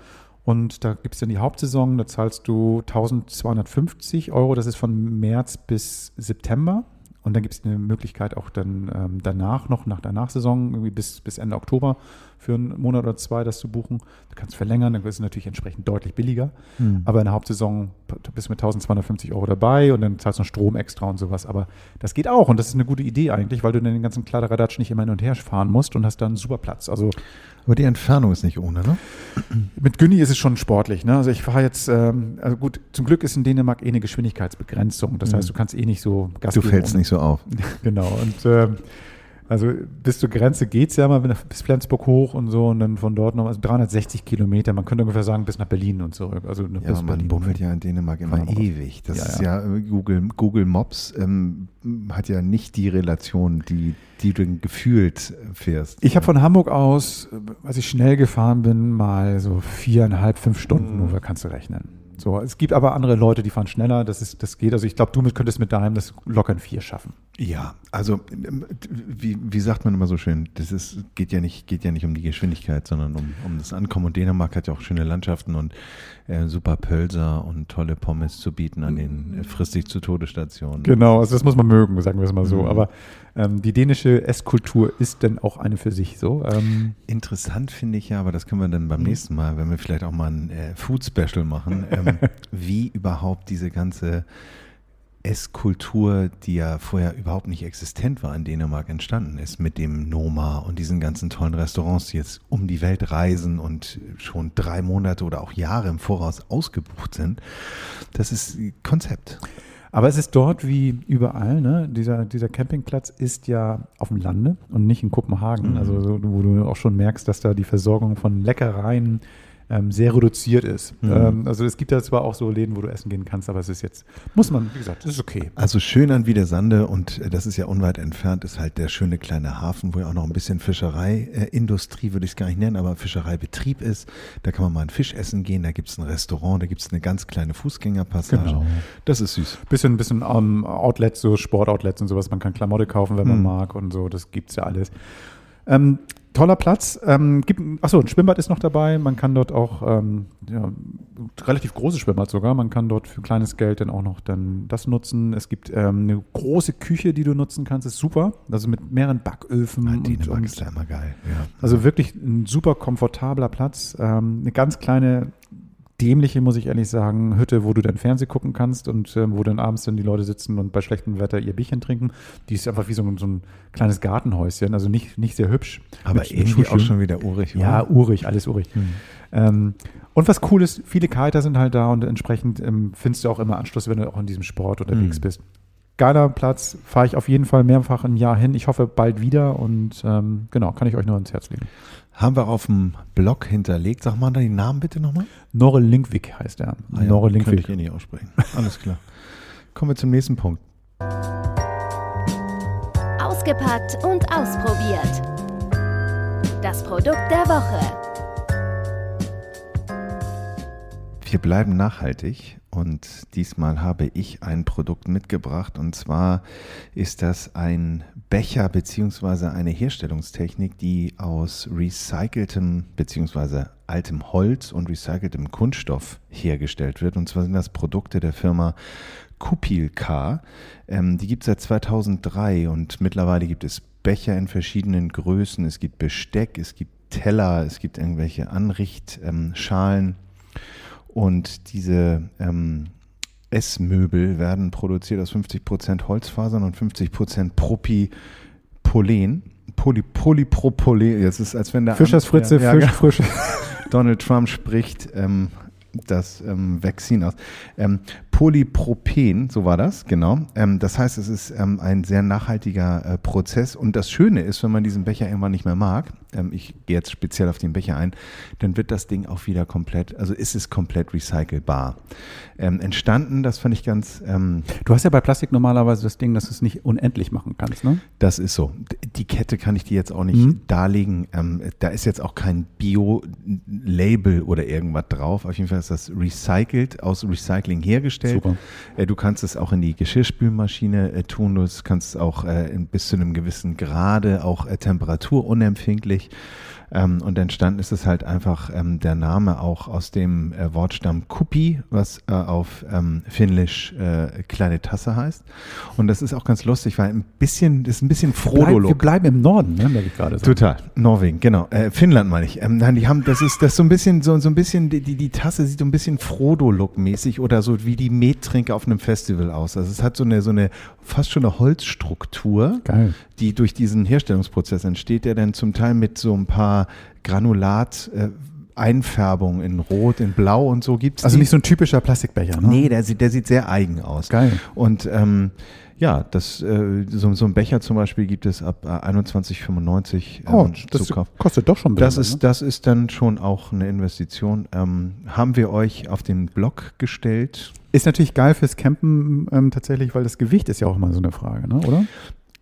Und da gibt es dann die Hauptsaison, da zahlst du 1250 Euro, das ist von März bis September. Und dann gibt es eine Möglichkeit auch dann ähm, danach noch, nach der Nachsaison, irgendwie bis, bis Ende Oktober für einen Monat oder zwei das zu buchen. Du kannst verlängern, dann ist es natürlich entsprechend deutlich billiger. Mhm. Aber in der Hauptsaison bist du mit 1250 Euro dabei und dann zahlst du noch Strom extra und sowas. Aber das geht auch und das ist eine gute Idee eigentlich, weil du dann den ganzen Kladderadatsch nicht immer hin und her fahren musst und hast dann einen super Platz. Also Aber die Entfernung ist nicht ohne, ne? mit Günni ist es schon sportlich. Ne? Also ich fahre jetzt, ähm, also gut, zum Glück ist in Dänemark eh eine Geschwindigkeitsbegrenzung. Das Mhm. heißt, du kannst eh nicht so Gas Du fällst nicht so auf. <laughs> Genau. Und ähm, also bis zur Grenze geht's ja mal bis Flensburg hoch und so und dann von dort noch also 360 Kilometer. Man könnte ungefähr sagen bis nach Berlin und zurück. Also Ja, bis man Berlin. bummelt ja in Dänemark immer ewig. Das Ja, ist ja, äh, Google, Google Maps ähm, hat ja nicht die Relation, die, die du gefühlt fährst. Ich habe von Hamburg aus, äh, als ich schnell gefahren bin, mal so viereinhalb, fünf Stunden Mhm. nur, kannst du rechnen. So, es gibt aber andere Leute, die fahren schneller, das, ist, das geht. Also ich glaube, du könntest mit deinem das locker in vier schaffen. Ja, also wie, wie sagt man immer so schön, das ist, geht, ja nicht, geht ja nicht um die Geschwindigkeit, sondern um, um das Ankommen. Und Dänemark hat ja auch schöne Landschaften und äh, super Pölser und tolle Pommes zu bieten an den äh, fristig zu Todesstationen. Genau, also das muss man mögen, sagen wir es mal so. Mhm. Aber ähm, die dänische Esskultur ist dann auch eine für sich so. Ähm, Interessant finde ich ja, aber das können wir dann Mhm. beim nächsten Mal, wenn wir vielleicht auch mal ein äh, Food-Special machen, ähm, <laughs> wie überhaupt diese ganze Esskultur, die ja vorher überhaupt nicht existent war in Dänemark, entstanden ist mit dem Noma und diesen ganzen tollen Restaurants, die jetzt um die Welt reisen und schon drei Monate oder auch Jahre im Voraus ausgebucht sind. Das ist Konzept. aber es ist dort wie überall, ne? Dieser, dieser Campingplatz ist ja auf dem Lande und nicht in Kopenhagen. Mhm. Also so, wo du auch schon merkst, dass da die Versorgung von Leckereien ähm, sehr reduziert ist. Mhm. Ähm, also es gibt ja zwar auch so Läden, wo du essen gehen kannst, aber es ist jetzt, muss man, wie gesagt, es ist okay. Also schön an Wiedersande und äh, das ist ja unweit entfernt, ist halt der schöne kleine Hafen, wo ja auch noch ein bisschen Fischereiindustrie, würde ich es gar nicht nennen, aber Fischereibetrieb ist. Da kann man mal einen Fisch essen gehen, da gibt es ein Restaurant, da gibt es eine ganz kleine Fußgängerpassage. Genau. Das ist süß. Bisschen, bisschen ähm, Outlets, so Sportoutlets und sowas. Man kann Klamotte kaufen, wenn man Hm. mag und so. Das gibt's ja alles. Ähm, toller Platz. Ähm, gibt, achso, ein Schwimmbad ist noch dabei. Man kann dort auch, ähm, ja, relativ großes Schwimmbad sogar. Man kann dort für kleines Geld dann auch noch dann das nutzen. Es gibt ähm, eine große Küche, die du nutzen kannst. Ist super. Also mit mehreren Backöfen. Ah, und, Dänemark und, ist ja immer geil. Ja. also wirklich ein super komfortabler Platz. Ähm, eine ganz kleine, dämliche, muss ich ehrlich sagen, Hütte, wo du dann Fernsehen gucken kannst und ähm, wo dann abends dann die Leute sitzen und bei schlechtem Wetter ihr Bierchen trinken. Die ist einfach wie so ein, so ein kleines Gartenhäuschen, also nicht, nicht sehr hübsch. aber Mit- mit irgendwie auch Schuhschirm. schon wieder urig. Ja, oder? urig, alles urig. Ähm, und was cool ist, viele Kiter sind halt da und entsprechend ähm, findest du auch immer Anschluss, wenn du auch in diesem Sport unterwegs Mhm. bist. Geiler Platz, fahre ich auf jeden Fall mehrfach im Jahr hin. Ich hoffe bald wieder und ähm, genau, kann ich euch nur ans Herz legen. Haben wir auf dem Blog hinterlegt. Sag mal die Namen bitte nochmal. Norre Linkwick heißt er. Ah ja, Norre Kann Linkwick. ich eh nicht aussprechen. Alles klar. Kommen wir zum nächsten Punkt. Ausgepackt und ausprobiert. Das Produkt der Woche. Wir bleiben nachhaltig und diesmal habe ich ein Produkt mitgebracht und zwar ist das ein Becher beziehungsweise eine Herstellungstechnik, die aus recyceltem beziehungsweise altem Holz und recyceltem Kunststoff hergestellt wird. Und zwar sind das Produkte der Firma Kupilka. Ähm, die gibt es seit 2003 und mittlerweile gibt es Becher in verschiedenen Größen. Es gibt Besteck, es gibt Teller, es gibt irgendwelche Anrichtschalen. Und diese ähm, Essmöbel werden produziert aus 50% Holzfasern und 50% Propypolen. Poly, Polypropylen. Es ist, als wenn der Fischers Fritze, ja, ja, Fisch, genau. Frisch. <laughs> Donald Trump spricht ähm, das ähm, Vakzin aus. Ähm, Polypropen, so war das, genau. Ähm, das heißt, es ist ähm, ein sehr nachhaltiger äh, Prozess. Und das Schöne ist, wenn man diesen Becher irgendwann nicht mehr mag, ähm, ich gehe jetzt speziell auf den Becher ein, dann wird das Ding auch wieder komplett, also ist es komplett recycelbar. Ähm, entstanden, das fand ich ganz, ähm, Du hast ja bei Plastik normalerweise das Ding, dass du es nicht unendlich machen kannst, ne? Das ist so. Die Kette kann ich dir jetzt auch nicht Mhm. darlegen. Da ist jetzt auch kein Bio-Label oder irgendwas drauf. Auf jeden Fall ist das recycelt, aus Recycling hergestellt. Super. Äh, du kannst es auch in die Geschirrspülmaschine äh, tun. Du kannst es auch äh, bis zu einem gewissen Grade auch temperaturunempfindlich. Ähm, und entstanden ist es halt einfach ähm, der Name auch aus dem äh, Wortstamm Kupi, was äh, auf ähm, Finnisch äh, kleine Tasse heißt. Und das ist auch ganz lustig, weil ein bisschen, das ist ein bisschen Bleib, wir Frodo-Look. bleiben im Norden, ne, merke ich gerade so. Total. Norwegen, genau. Äh, Finnland meine ich. Ähm, nein, die haben, das ist das ist so ein bisschen, so, so ein bisschen, die, die die Tasse sieht so ein bisschen Frodo-Look-mäßig oder so wie die Mettrinke auf einem Festival aus. Also es hat so eine, so eine, fast schon eine Holzstruktur, Geil. die durch diesen Herstellungsprozess entsteht, der dann zum Teil mit so ein paar Granulat, äh, Einfärbungen in Rot, in Blau und so gibt's Also die. nicht so ein typischer Plastikbecher, ne? Nee, der sieht, der sieht sehr eigen aus. Geil. Und ähm, ja, das, äh, so, so ein Becher zum Beispiel gibt es ab äh, 21,95 ähm, Oh, das zu kaufen. kostet doch schon ein Das bisschen, ist, ne? das ist dann schon auch eine Investition. Ähm, haben wir euch auf den Blog gestellt. Ist natürlich geil fürs Campen ähm, tatsächlich, weil das Gewicht ist ja auch immer so eine Frage, ne? oder?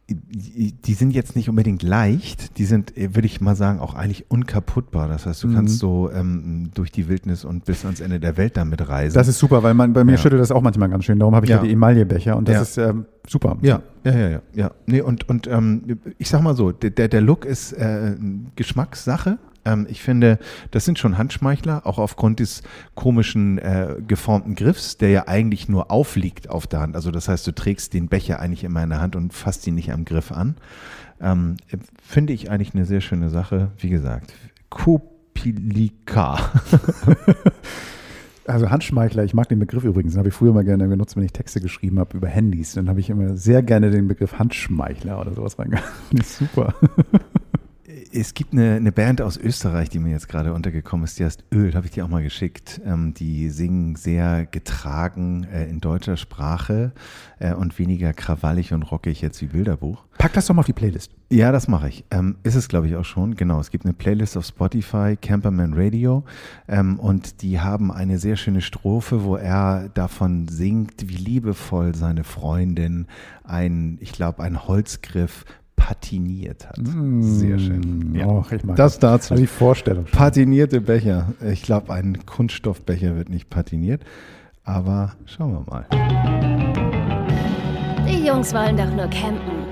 Die sind jetzt nicht unbedingt leicht, die sind, würde ich mal sagen, auch eigentlich unkaputtbar. Das heißt, du Mhm. kannst so ähm, durch die Wildnis und bis ans Ende der Welt damit reisen. Das ist super, weil man, bei mir Ja. schüttelt das auch manchmal ganz schön. Darum habe ich ja, Ja. die Emaillebecher und das Ja. ist ähm, super. Ja, ja, ja, ja, ja. Nee, und, und ähm, ich sag mal so, der, der der Look ist äh, Geschmackssache. Ähm, ich finde, das sind schon Handschmeichler, auch aufgrund des komischen äh, geformten Griffs, der ja eigentlich nur aufliegt auf der Hand. Also das heißt, du trägst den Becher eigentlich immer in der Hand und fasst ihn nicht am Griff an. Ähm, äh, finde ich eigentlich eine sehr schöne Sache. Wie gesagt, Kopilika. <laughs> Also Handschmeichler, ich mag den Begriff übrigens, den habe ich früher mal gerne benutzt, wenn ich Texte geschrieben habe über Handys. Dann habe ich immer sehr gerne den Begriff Handschmeichler oder sowas reingehauen. <laughs> Super. Es gibt eine, eine Band aus Österreich, die mir jetzt gerade untergekommen ist, die heißt Öl, habe ich dir auch mal geschickt. Ähm, die singen sehr getragen äh, in deutscher Sprache äh, und weniger krawallig und rockig jetzt wie Bilderbuch. Pack das doch mal auf die Playlist. Ja, das mache ich. Ähm, ist es, glaube ich, auch schon. Genau, es gibt eine Playlist auf Spotify, Camperman Radio. Ähm, und die haben eine sehr schöne Strophe, wo er davon singt, wie liebevoll seine Freundin ein, ich glaube, ein Holzgriff patiniert hat. Sehr schön. Ja. Och, ich mag Das dazu. Also die Vorstellung. schon. Patinierte Becher. Ich glaube, ein Kunststoffbecher wird nicht patiniert. Aber schauen wir mal. Die Jungs wollen doch nur campen.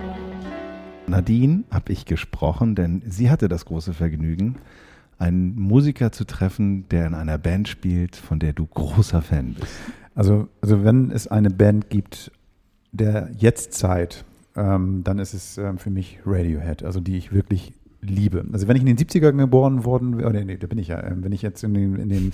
Nadine habe ich gesprochen, denn sie hatte das große Vergnügen, einen Musiker zu treffen, der in einer Band spielt, von der du großer Fan bist. Also, also wenn es eine Band gibt der Jetztzeit, ähm, dann ist es ähm, für mich Radiohead, also die ich wirklich liebe. Also wenn ich in den 70ern geboren worden wäre, oder nee, da bin ich ja, ähm, wenn ich jetzt in den, in den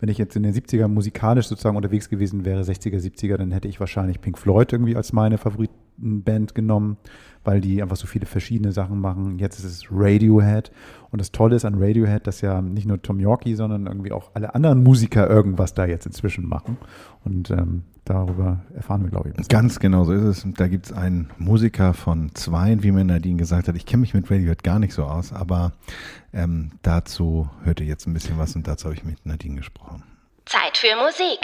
wenn ich jetzt in den 70ern musikalisch sozusagen unterwegs gewesen wäre, 60er, 70er, dann hätte ich wahrscheinlich Pink Floyd irgendwie als meine Favoritenband genommen, weil die einfach so viele verschiedene Sachen machen. Jetzt ist es Radiohead. Und das Tolle ist an Radiohead, dass ja nicht nur Tom Yorkie, sondern irgendwie auch alle anderen Musiker irgendwas da jetzt inzwischen machen. Und ähm, darüber erfahren wir, glaube ich. Ganz genau so ist es. Da gibt es einen Musiker von Zweien, wie mir Nadine gesagt hat. Ich kenne mich mit Radiohead gar nicht so aus, aber ähm, dazu hört ihr jetzt ein bisschen was und dazu habe ich mit Nadine gesprochen. Zeit für Musik.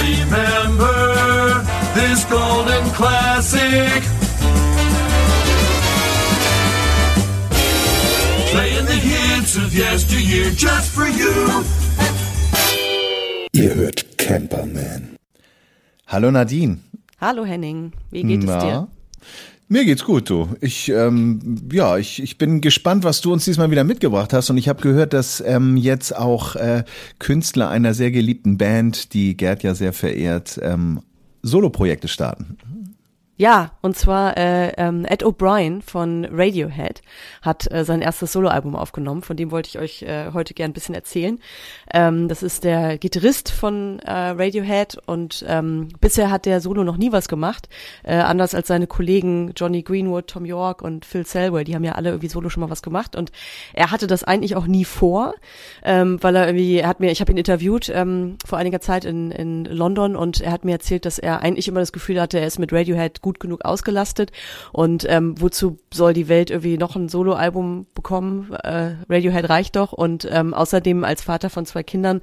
Remember this golden classic. Playing the hits of yesteryear just for you. Ihr hört Camperman. Hallo Nadine. Hallo Henning, wie geht es dir? Mir geht's gut, du. Ich, ähm, ja, ich, ich bin gespannt, was du uns diesmal wieder mitgebracht hast. Und ich habe gehört, dass ähm, jetzt auch äh, Künstler einer sehr geliebten Band, die Gerd ja sehr verehrt, ähm, Soloprojekte starten. Ja, und zwar äh, ähm, Ed O'Brien von Radiohead hat äh, sein erstes Soloalbum aufgenommen, von dem wollte ich euch äh, heute gern ein bisschen erzählen. Ähm, das ist der Gitarrist von äh, Radiohead und ähm, bisher hat der Solo noch nie was gemacht, äh, anders als seine Kollegen Johnny Greenwood, Tom York und Phil Selway, die haben ja alle irgendwie Solo schon mal was gemacht und er hatte das eigentlich auch nie vor, ähm, weil er irgendwie, er hat mir, ich habe ihn interviewt ähm, vor einiger Zeit in, in London und er hat mir erzählt, dass er eigentlich immer das Gefühl hatte, er ist mit Radiohead gut genug ausgelastet und ähm, wozu soll die Welt irgendwie noch ein Soloalbum bekommen? Äh, Radiohead reicht doch und ähm, außerdem als Vater von zwei Kindern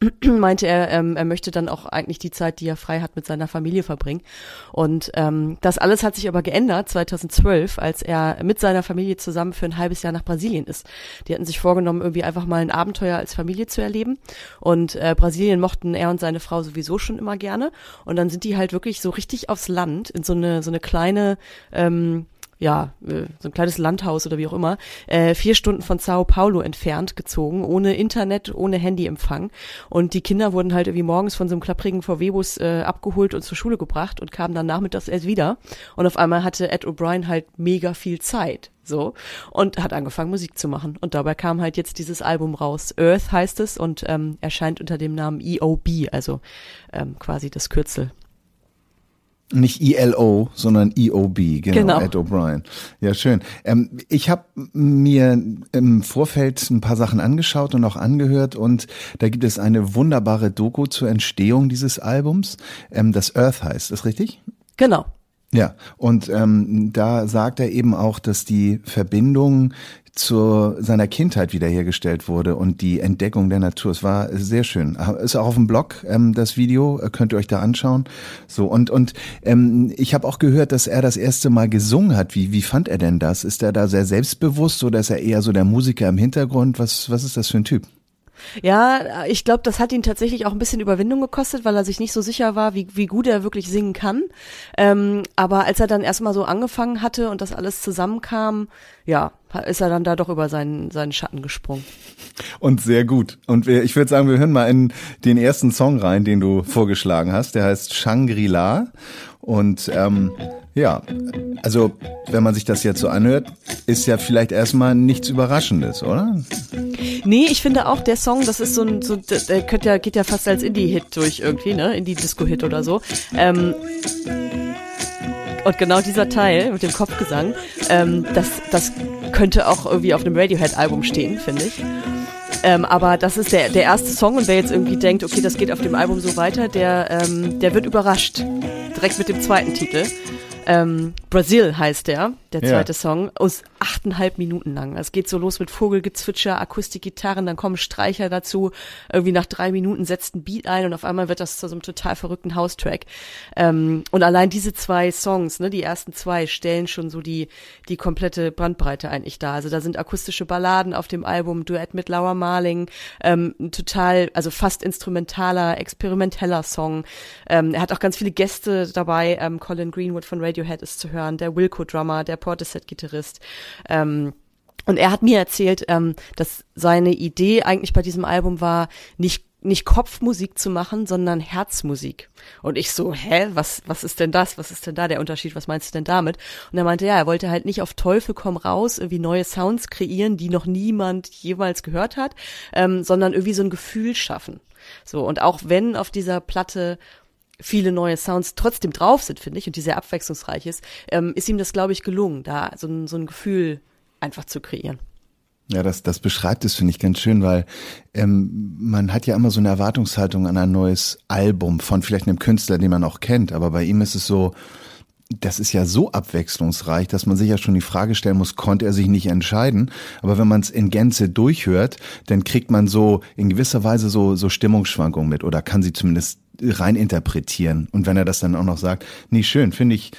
<clears throat> meinte er, ähm, er möchte dann auch eigentlich die Zeit, die er frei hat, mit seiner Familie verbringen. Und ähm, das alles hat sich aber geändert 2012, als er mit seiner Familie zusammen für ein halbes Jahr nach Brasilien ist. Die hatten sich vorgenommen, irgendwie einfach mal ein Abenteuer als Familie zu erleben. Und äh, Brasilien mochten er und seine Frau sowieso schon immer gerne. Und dann sind die halt wirklich so richtig aufs Land in so eine so eine kleine ähm, ja, äh, so ein kleines Landhaus oder wie auch immer, äh, vier Stunden von Sao Paulo entfernt gezogen, ohne Internet, ohne Handyempfang. Und die Kinder wurden halt irgendwie morgens von so einem klapprigen VW-Bus äh, abgeholt und zur Schule gebracht und kamen dann nachmittags erst wieder. Und auf einmal hatte Ed O'Brien halt mega viel Zeit. So. Und hat angefangen, Musik zu machen. Und dabei kam halt jetzt dieses Album raus. Earth heißt es und ähm, erscheint unter dem Namen EOB, also ähm, quasi das Kürzel. Nicht ILO, sondern EOB, genau, Genau. Ed O'Brien. Ja, schön. Ähm, ich habe mir im Vorfeld ein paar Sachen angeschaut und auch angehört und da gibt es eine wunderbare Doku zur Entstehung dieses Albums, ähm, das Earth heißt, ist richtig? Genau. Ja, und ähm, da sagt er eben auch, dass die Verbindung zu seiner Kindheit wiederhergestellt wurde und die Entdeckung der Natur. Es war sehr schön. Ist auch auf dem Blog ähm, das Video, könnt ihr euch da anschauen. So und und ähm, ich habe auch gehört, dass er das erste Mal gesungen hat. Wie wie fand er denn das? Ist er da sehr selbstbewusst oder ist er eher so der Musiker im Hintergrund? Was was ist das für ein Typ? Ja, ich glaube, das hat ihn tatsächlich auch ein bisschen Überwindung gekostet, weil er sich nicht so sicher war, wie, wie gut er wirklich singen kann. Ähm, aber als er dann erstmal so angefangen hatte und das alles zusammenkam, ja, ist er dann da doch über seinen, seinen Schatten gesprungen. Und sehr gut. Und wir, ich würde sagen, wir hören mal in den ersten Song rein, den du vorgeschlagen hast. Der heißt Shangri-La. Und ähm, ja, also wenn man sich das jetzt so anhört, ist ja vielleicht erstmal nichts Überraschendes, oder? Nee, ich finde auch, der Song, das ist so ein, so, der könnte ja, geht ja fast als Indie-Hit durch irgendwie, ne? Indie-Disco-Hit oder so. Ähm, und genau dieser Teil mit dem Kopfgesang, ähm, das, das könnte auch irgendwie auf einem Radiohead-Album stehen, finde ich. Ähm, aber das ist der, der erste Song und wer jetzt irgendwie denkt, okay, das geht auf dem Album so weiter, der, ähm, der wird überrascht. Direkt mit dem zweiten Titel. Ähm, Brazil heißt der, der Ja. zweite Song, aus achteinhalb Minuten lang. Es geht so los mit Vogelgezwitscher, Akustikgitarren, dann kommen Streicher dazu. Irgendwie nach drei Minuten setzt ein Beat ein und auf einmal wird das zu so einem total verrückten House-Track. Ähm, und allein diese zwei Songs, ne, die ersten zwei, stellen schon so die, die komplette Bandbreite eigentlich dar. Also da sind akustische Balladen auf dem Album, Duett mit Laura Marling, ähm, ein total, also fast instrumentaler, experimenteller Song. Ähm, er hat auch ganz viele Gäste dabei. Ähm, Colin Greenwood von Radiohead ist zu hören, der Wilco-Drummer, der Portishead-Gitarrist. Ähm, und er hat mir erzählt, ähm, dass seine Idee eigentlich bei diesem Album war, nicht nicht Kopfmusik zu machen, sondern Herzmusik. Und ich so, hä, was, was ist denn das? Was ist denn da der Unterschied? Was meinst du denn damit? Und er meinte, ja, er wollte halt nicht auf Teufel komm raus irgendwie neue Sounds kreieren, die noch niemand jemals gehört hat, ähm, sondern irgendwie so ein Gefühl schaffen. So, und auch wenn auf dieser Platte viele neue Sounds trotzdem drauf sind, finde ich, und die sehr abwechslungsreich ist, ähm, ist ihm das, glaube ich, gelungen, da so ein, so ein Gefühl einfach zu kreieren. Ja, das, das beschreibt es, finde ich, ganz schön, weil ähm, man hat ja immer so eine Erwartungshaltung an ein neues Album von vielleicht einem Künstler, den man auch kennt, aber bei ihm ist es so, das ist ja so abwechslungsreich, dass man sich ja schon die Frage stellen muss, konnte er sich nicht entscheiden? Aber wenn man es in Gänze durchhört, dann kriegt man so in gewisser Weise so, so Stimmungsschwankungen mit oder kann sie zumindest rein interpretieren. Und wenn er das dann auch noch sagt, nee, schön, finde ich,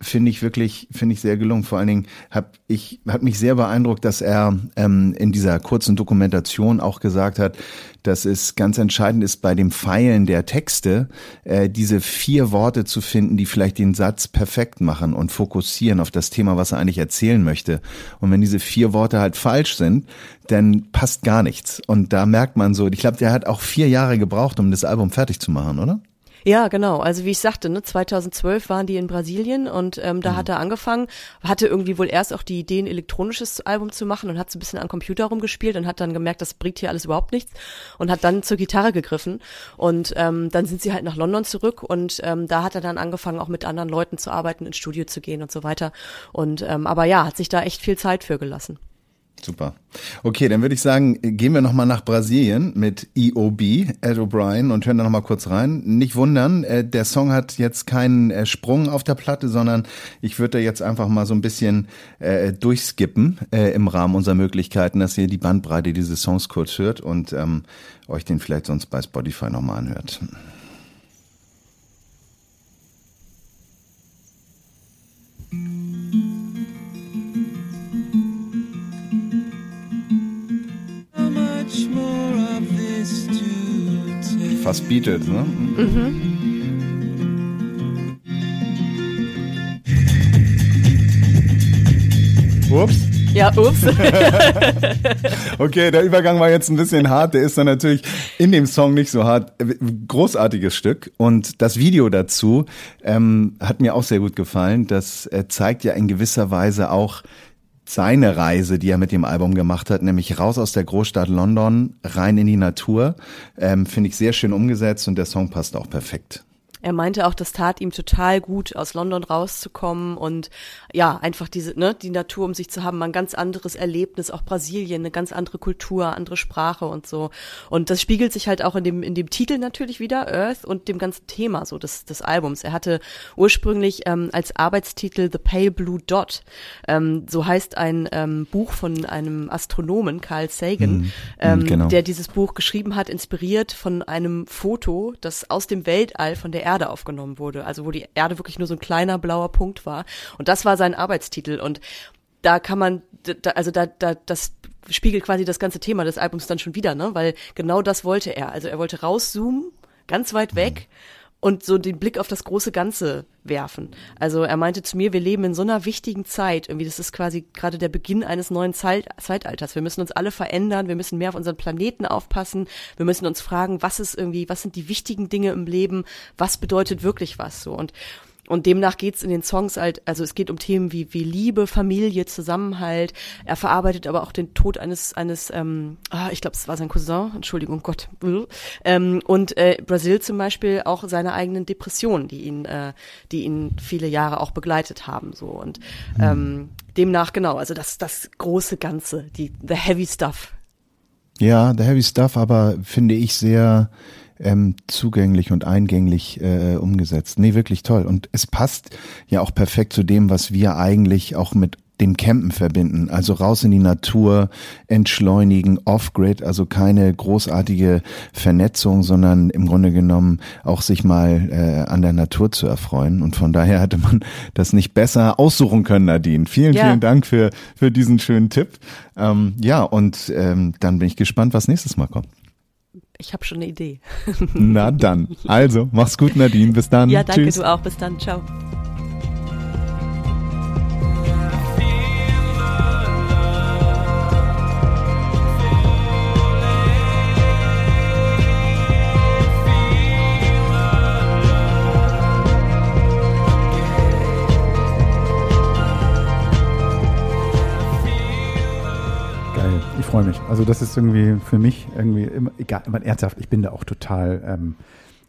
finde ich wirklich, finde ich sehr gelungen. Vor allen Dingen hab ich, hat mich sehr beeindruckt, dass er ähm, in dieser kurzen Dokumentation auch gesagt hat, dass es ganz entscheidend ist bei dem Feilen der Texte, äh, diese vier Worte zu finden, die vielleicht den Satz perfekt machen und fokussieren auf das Thema, was er eigentlich erzählen möchte. Und wenn diese vier Worte halt falsch sind, dann passt gar nichts. Und da merkt man so, ich glaube, der hat auch vier Jahre gebraucht, um das Album fertig zu machen, oder? Ja, genau. Also wie ich sagte, ne, 2012 waren die in Brasilien und ähm, da hat er angefangen, hatte irgendwie wohl erst auch die Idee, ein elektronisches Album zu machen und hat so ein bisschen am Computer rumgespielt und hat dann gemerkt, das bringt hier alles überhaupt nichts und hat dann zur Gitarre gegriffen und ähm, dann sind sie halt nach London zurück und ähm, da hat er dann angefangen, auch mit anderen Leuten zu arbeiten, ins Studio zu gehen und so weiter. Und ähm, aber ja, hat sich da echt viel Zeit für gelassen. Super. Okay, dann würde ich sagen, gehen wir nochmal nach Brasilien mit EOB, Ed O'Brien, und hören da nochmal kurz rein. Nicht wundern, äh, der Song hat jetzt keinen äh, Sprung auf der Platte, sondern ich würde da jetzt einfach mal so ein bisschen äh, durchskippen äh, im Rahmen unserer Möglichkeiten, dass ihr die Bandbreite dieses Songs kurz hört und ähm, euch den vielleicht sonst bei Spotify nochmal anhört. Fast Beatles, ne? Ups. Ja, ups. <laughs> Okay, der Übergang war jetzt ein bisschen hart. Der ist dann natürlich in dem Song nicht so hart. Großartiges Stück. Und das Video dazu ähm, hat mir auch sehr gut gefallen. Das äh, zeigt ja in gewisser Weise auch seine Reise, die er mit dem Album gemacht hat, nämlich raus aus der Großstadt London, rein in die Natur. Ähm, Finde ich sehr schön umgesetzt und der Song passt auch perfekt. Er meinte auch, das tat ihm total gut, aus London rauszukommen und ja, einfach diese, ne, die Natur um sich zu haben, mal ein ganz anderes Erlebnis, auch Brasilien, eine ganz andere Kultur, andere Sprache und so. Und das spiegelt sich halt auch in dem, in dem Titel natürlich wieder, Earth und dem ganzen Thema so des, des Albums. Er hatte ursprünglich ähm, als Arbeitstitel The Pale Blue Dot, ähm, so heißt ein ähm, Buch von einem Astronomen, Carl Sagan, ähm, genau. der dieses Buch geschrieben hat, inspiriert von einem Foto, das aus dem Weltall von der Erde aufgenommen wurde. Also wo die Erde wirklich nur so ein kleiner blauer Punkt war. Und das war sein Arbeitstitel. Und da kann man, da, also da, da, das spiegelt quasi das ganze Thema des Albums dann schon wieder, ne? Weil genau das wollte er. Also er wollte rauszoomen, ganz weit weg und so den Blick auf das große Ganze werfen. Also er meinte zu mir, wir leben in so einer wichtigen Zeit, irgendwie das ist quasi gerade der Beginn eines neuen Zeit, Zeitalters. Wir müssen uns alle verändern, wir müssen mehr auf unseren Planeten aufpassen, wir müssen uns fragen, was ist irgendwie, was sind die wichtigen Dinge im Leben, was bedeutet wirklich was so? Und und demnach geht's in den Songs halt, also es geht um Themen wie, wie Liebe, Familie, Zusammenhalt. Er verarbeitet aber auch den Tod eines, eines, ähm, ah, ich glaube, es war sein Cousin, Entschuldigung, Gott. Ähm, und äh, Brasil zum Beispiel auch seine eigenen Depressionen, die ihn, äh, die ihn viele Jahre auch begleitet haben. So und ähm, demnach genau, also das, das große Ganze, die the heavy stuff. Ja, The Heavy Stuff, aber finde ich sehr ähm, zugänglich und eingänglich äh, umgesetzt. Nee, wirklich toll. Und es passt ja auch perfekt zu dem, was wir eigentlich auch mit dem Campen verbinden. Also raus in die Natur, entschleunigen, off-grid, also keine großartige Vernetzung, sondern im Grunde genommen auch sich mal äh, an der Natur zu erfreuen. Und von daher hätte man <laughs> das nicht besser aussuchen können, Nadine. Vielen, Ja. vielen Dank für, für diesen schönen Tipp. Ähm, ja, und ähm, dann bin ich gespannt, was nächstes Mal kommt. Ich habe schon eine Idee. Na dann. Also, mach's gut, Nadine. Bis dann. Ja, danke Tschüss. du auch. Bis dann. Ciao. Freue mich. Also das ist irgendwie für mich irgendwie immer, egal, immer ernsthaft, ich bin da auch total, ähm,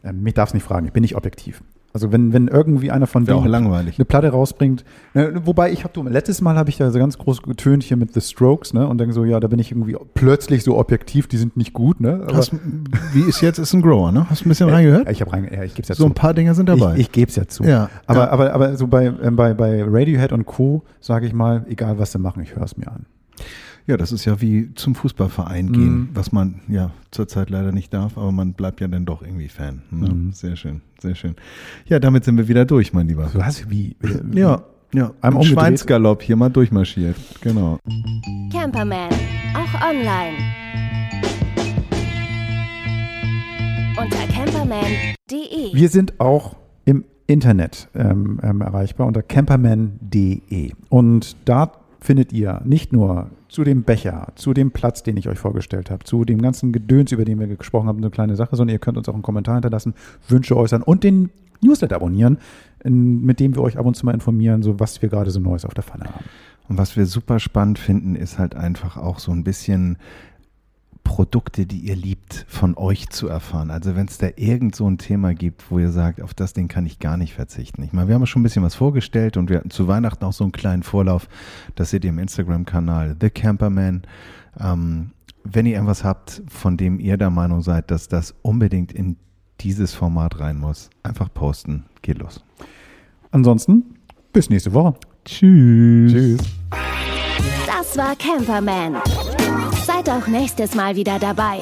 ähm, mich darf es nicht fragen, ich bin nicht objektiv. Also wenn, wenn irgendwie einer von denen langweilig. eine Platte rausbringt, ne, wobei ich habe, letztes Mal habe ich ja so ganz groß getönt hier mit The Strokes, ne, und denke so, ja, da bin ich irgendwie plötzlich so objektiv, die sind nicht gut, ne, aber Hast, wie ist jetzt? Ist ein Grower, ne? Hast du ein bisschen reingehört? ja, ich habe rein, ja, ich gebe es ja So zu. ein paar Dinge sind dabei. Ich, ich gebe es ja zu. Ja, aber, ja. aber, aber so bei, ähm, bei, bei Radiohead und Co. sage ich mal, egal was sie machen, ich höre es mir an. Ja, das ist ja wie zum Fußballverein gehen, was man ja zurzeit leider nicht darf, aber man bleibt ja dann doch irgendwie Fan. Ne? Sehr schön, sehr schön. Ja, damit sind wir wieder durch, mein Lieber. Du hast wie, wie Ja, ja. Einmal Im. Schweinsgalopp hier mal durchmarschiert. Genau. Camperman, auch online. Unter camperman.de. Wir sind auch im Internet ähm, ähm, erreichbar unter camperman.de. Und da findet ihr nicht nur zu dem Becher, zu dem Platz, den ich euch vorgestellt habe, zu dem ganzen Gedöns, über den wir gesprochen haben, eine kleine Sache, sondern ihr könnt uns auch einen Kommentar hinterlassen, Wünsche äußern und den Newsletter abonnieren, mit dem wir euch ab und zu mal informieren, so was wir gerade so Neues auf der Pfanne haben. Und was wir super spannend finden, ist halt einfach auch so ein bisschen Produkte, die ihr liebt, von euch zu erfahren. Also wenn es da irgend so ein Thema gibt, wo ihr sagt, auf das Ding kann ich gar nicht verzichten. Ich meine, wir haben schon ein bisschen was vorgestellt und wir hatten zu Weihnachten auch so einen kleinen Vorlauf. Das seht ihr im Instagram-Kanal The Camperman. Ähm, wenn ihr irgendwas habt, von dem ihr der Meinung seid, dass das unbedingt in dieses Format rein muss, einfach posten. Geht los. Ansonsten, bis nächste Woche. Tschüss. Tschüss. Das war Camperman. Seid auch nächstes Mal wieder dabei.